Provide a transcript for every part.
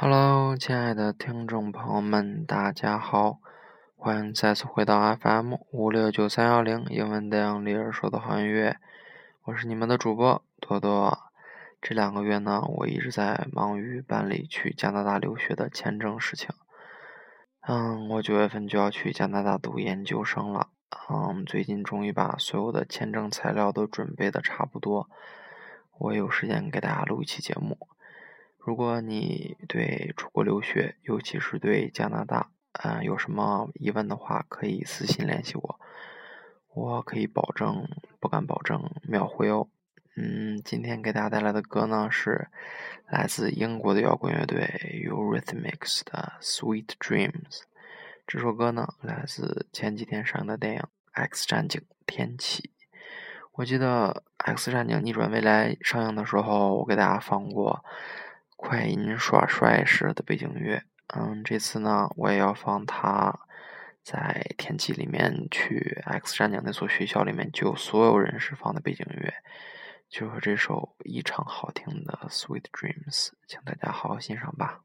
Hello，亲爱的听众朋友们，大家好，欢迎再次回到 FM 五六九三幺零英文电影里耳说的好音乐，我是你们的主播多多。这两个月呢，我一直在忙于办理去加拿大留学的签证事情。嗯，我九月份就要去加拿大读研究生了。嗯，最近终于把所有的签证材料都准备的差不多，我有时间给大家录一期节目。如果你对出国留学，尤其是对加拿大，嗯，有什么疑问的话，可以私信联系我，我可以保证，不敢保证秒回哦。嗯，今天给大家带来的歌呢是来自英国的摇滚乐队 Eurythmics 的《Sweet Dreams》。这首歌呢来自前几天上映的电影《X 战警：天启》。我记得《X 战警：逆转未来》上映的时候，我给大家放过快银耍帅时的背景乐。嗯，这次呢，我也要放他在《天气》里面去 X 战警那所学校里面救所有人时放的背景乐。就是这首异常好听的《Sweet Dreams》，请大家好好欣赏吧。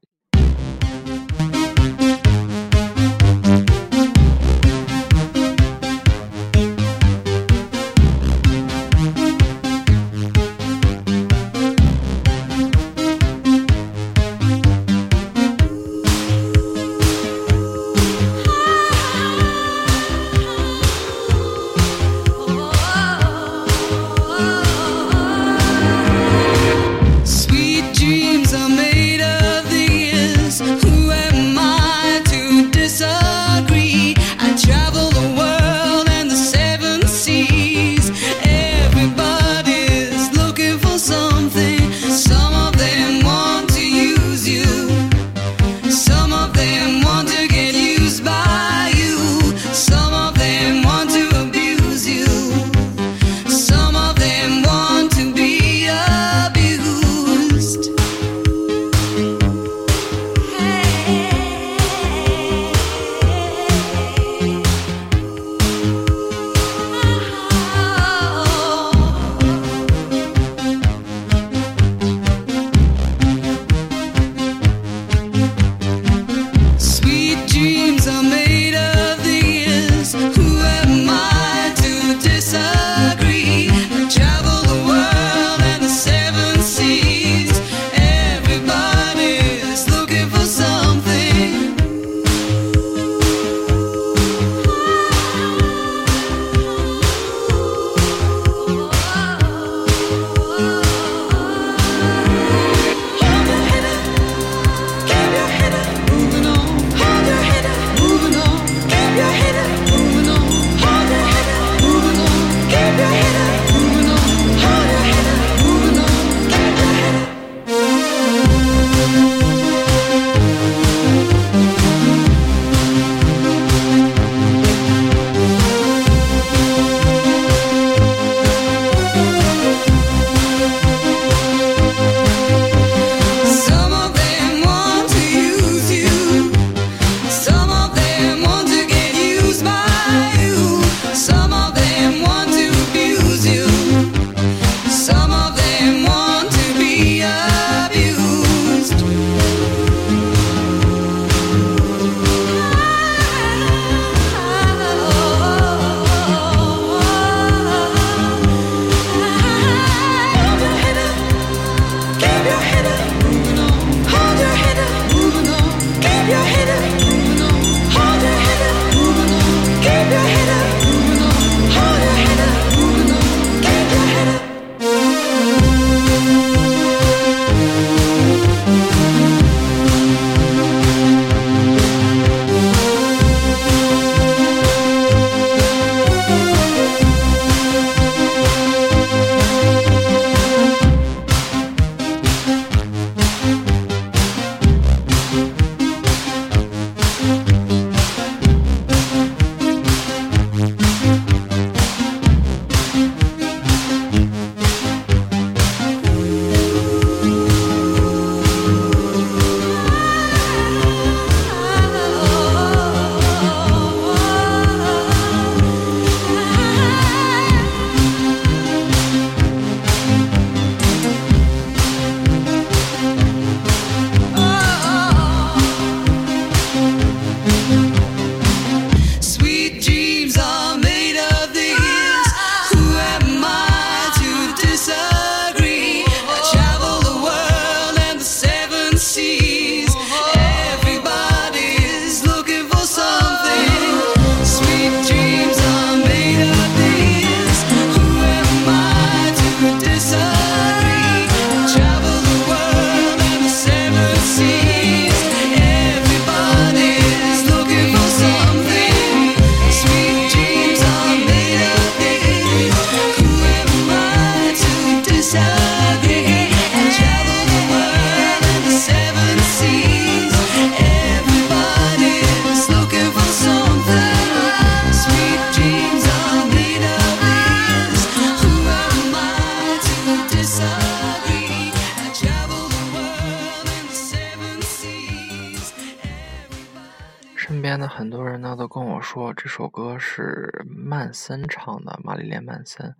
边的很多人呢都跟我说这首歌是曼森唱的，玛丽莲·曼森。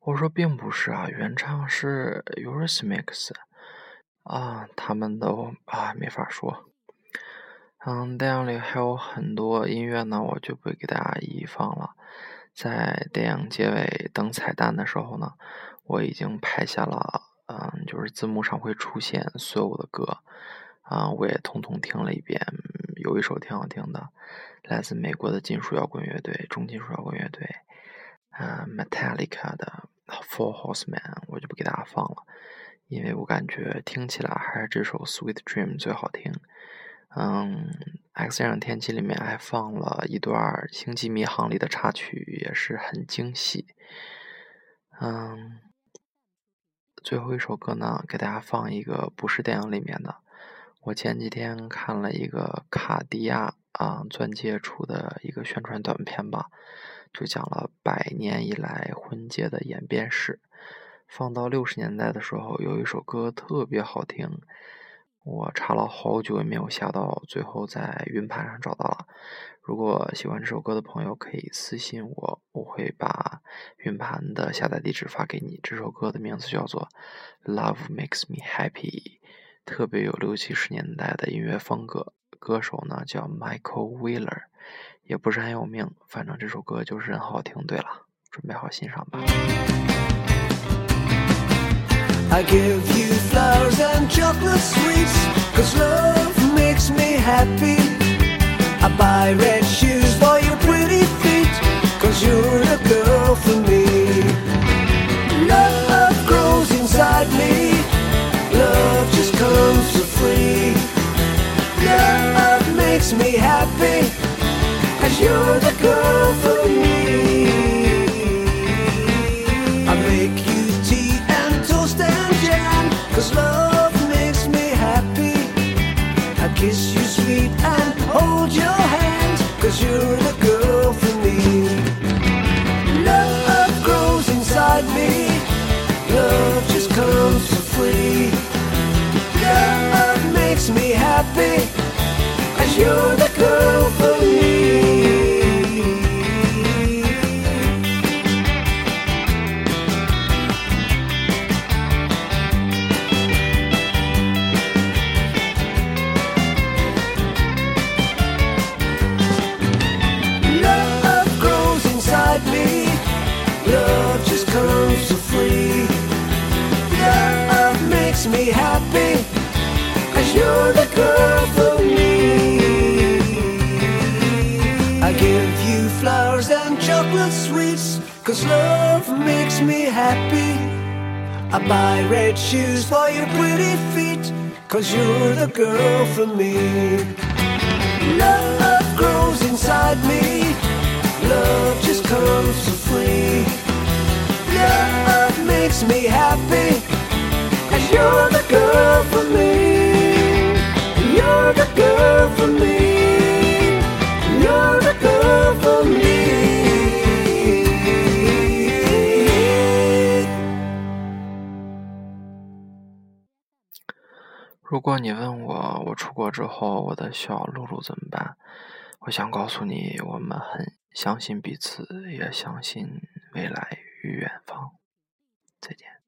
我说并不是啊，原唱是 Eurythmics。啊，他们都啊没法说。嗯，电影里还有很多音乐呢，我就不给大家一一放了。在电影结尾等彩蛋的时候呢，我已经拍下了，嗯，就是字幕上会出现所有的歌，啊，我也通通听了一遍。有一首挺好听的，来自美国的金属摇滚乐队，重金属摇滚乐队，嗯，Metallica 的 Four Horsemen，我就不给大家放了。因为我感觉听起来还是这首《Sweet Dream》最好听。嗯，《X 先生天气》里面还放了一段《星际迷航》里的插曲，也是很惊喜。嗯，最后一首歌呢，给大家放一个不是电影里面的。我前几天看了一个卡地亚啊钻戒出的一个宣传短片吧，就讲了百年以来婚戒的演变史。放到六十年代的时候，有一首歌特别好听，我查了好久也没有下到，最后在云盘上找到了。如果喜欢这首歌的朋友，可以私信我，我会把云盘的下载地址发给你。这首歌的名字叫做《Love Makes Me Happy》，特别有六七十年代的音乐风格。歌手呢叫 Michael Wheeler，也不是很有名，反正这首歌就是很好听。对了，准备好欣赏吧。I give you flowers and chocolate sweets Cause love makes me happy I buy red you're the girl for me. I make you tea and toast and jam, cause love makes me happy. I kiss you sweet and hold your hand Cause you're the girl for me. Love grows inside me. Love just comes for free. Love makes me happy Cause you're 'Cause you're the girl for me. I give you flowers and chocolate sweets, cause love makes me happy. I buy red shoes for your pretty feet, cause you're the girl for me. Love grows inside me, love just comes for free. Love makes me happy, you're the girl for me. You're the girl for me. You're the girl for me. 如果你问我，我出国之后我的小露露怎么办？我想告诉你，我们很相信彼此，也相信未来与远方。再见。